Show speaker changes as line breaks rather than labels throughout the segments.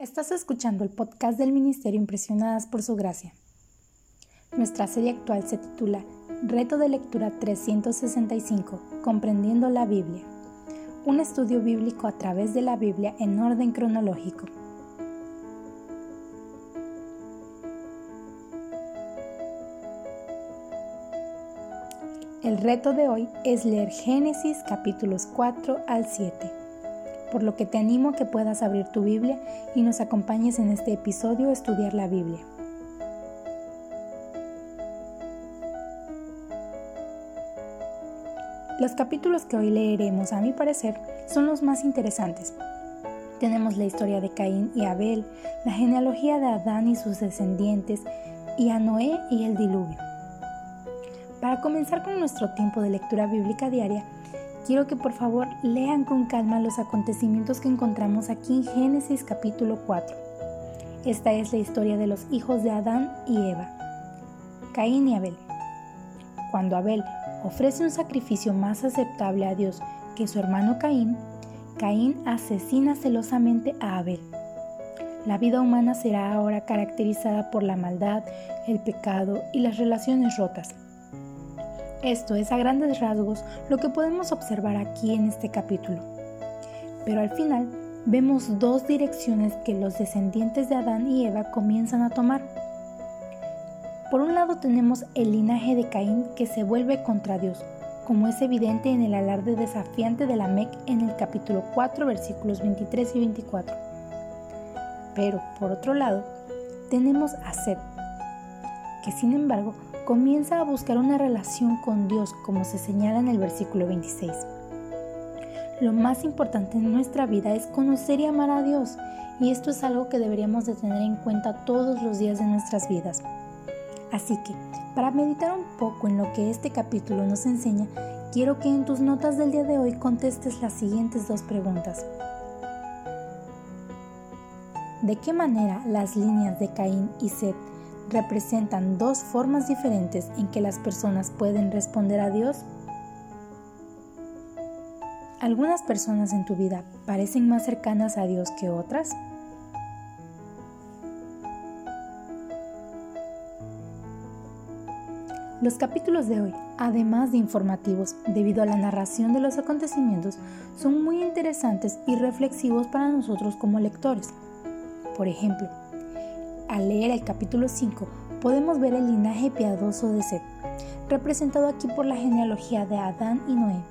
Estás escuchando el podcast del Ministerio Impresionadas por Su Gracia. Nuestra serie actual se titula Reto de Lectura 365, Comprendiendo la Biblia. Un estudio bíblico a través de la Biblia en orden cronológico. El reto de hoy es leer Génesis capítulos 4 al 7 por lo que te animo a que puedas abrir tu Biblia y nos acompañes en este episodio a estudiar la Biblia. Los capítulos que hoy leeremos, a mi parecer, son los más interesantes. Tenemos la historia de Caín y Abel, la genealogía de Adán y sus descendientes, y a Noé y el diluvio. Para comenzar con nuestro tiempo de lectura bíblica diaria, quiero que por favor lean con calma los acontecimientos que encontramos aquí en Génesis capítulo 4. Esta es la historia de los hijos de Adán y Eva, Caín y Abel. Cuando Abel ofrece un sacrificio más aceptable a Dios que su hermano Caín, Caín asesina celosamente a Abel. La vida humana será ahora caracterizada por la maldad, el pecado y las relaciones rotas. Esto es a grandes rasgos lo que podemos observar aquí en este capítulo. Pero al final vemos dos direcciones que los descendientes de Adán y Eva comienzan a tomar. Por un lado tenemos el linaje de Caín que se vuelve contra Dios, como es evidente en el alarde desafiante de la Mec en el capítulo 4 versículos 23 y 24. Pero por otro lado tenemos a Seth, que sin embargo comienza a buscar una relación con Dios, como se señala en el versículo 26. Lo más importante en nuestra vida es conocer y amar a Dios, y esto es algo que deberíamos de tener en cuenta todos los días de nuestras vidas. Así que, para meditar un poco en lo que este capítulo nos enseña, quiero que en tus notas del día de hoy contestes las siguientes dos preguntas. ¿De qué manera las líneas de Caín y Seth representan dos formas diferentes en que las personas pueden responder a Dios? ¿Algunas personas en tu vida parecen más cercanas a Dios que otras? Los capítulos de hoy, además de informativos debido a la narración de los acontecimientos, son muy interesantes y reflexivos para nosotros como lectores. Por ejemplo, al leer el capítulo 5 podemos ver el linaje piadoso de Seth, representado aquí por la genealogía de Adán y Noé.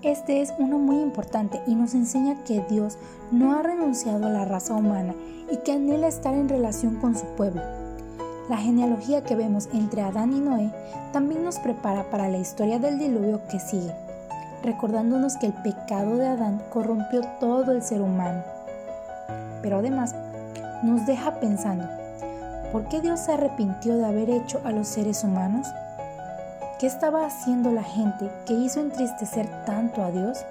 Este es uno muy importante y nos enseña que Dios no ha renunciado a la raza humana y que anhela estar en relación con su pueblo. La genealogía que vemos entre Adán y Noé también nos prepara para la historia del diluvio que sigue, recordándonos que el pecado de Adán corrompió todo el ser humano. Pero además, nos deja pensando, ¿por qué Dios se arrepintió de haber hecho a los seres humanos? ¿Qué estaba haciendo la gente que hizo entristecer tanto a Dios?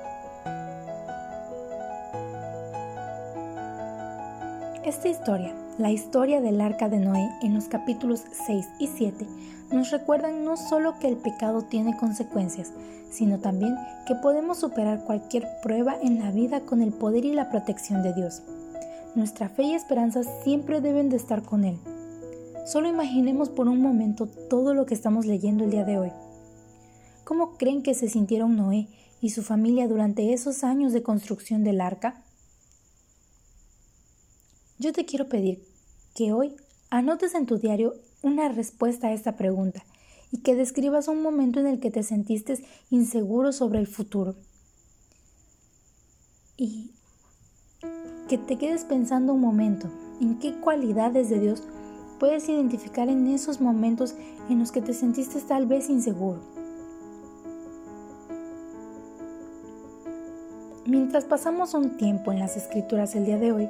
Esta historia, la historia del arca de Noé en los capítulos 6 y 7, nos recuerdan no solo que el pecado tiene consecuencias, sino también que podemos superar cualquier prueba en la vida con el poder y la protección de Dios. Nuestra fe y esperanza siempre deben de estar con Él. Solo imaginemos por un momento todo lo que estamos leyendo el día de hoy. ¿Cómo creen que se sintieron Noé y su familia durante esos años de construcción del arca? Yo te quiero pedir que hoy anotes en tu diario una respuesta a esta pregunta y que describas un momento en el que te sentiste inseguro sobre el futuro. Y que te quedes pensando un momento en qué cualidades de Dios puedes identificar en esos momentos en los que te sentiste tal vez inseguro. Mientras pasamos un tiempo en las escrituras el día de hoy,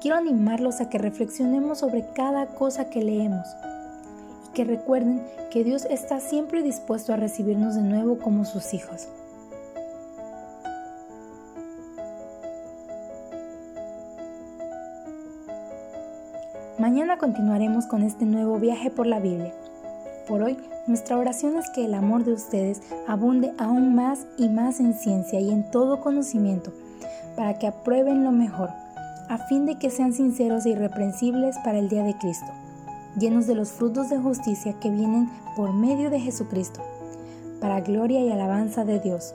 quiero animarlos a que reflexionemos sobre cada cosa que leemos y que recuerden que Dios está siempre dispuesto a recibirnos de nuevo como sus hijos. Mañana continuaremos con este nuevo viaje por la Biblia. Por hoy, nuestra oración es que el amor de ustedes abunde aún más y más en ciencia y en todo conocimiento, para que aprueben lo mejor, a fin de que sean sinceros e irreprensibles para el día de Cristo, llenos de los frutos de justicia que vienen por medio de Jesucristo, para gloria y alabanza de Dios.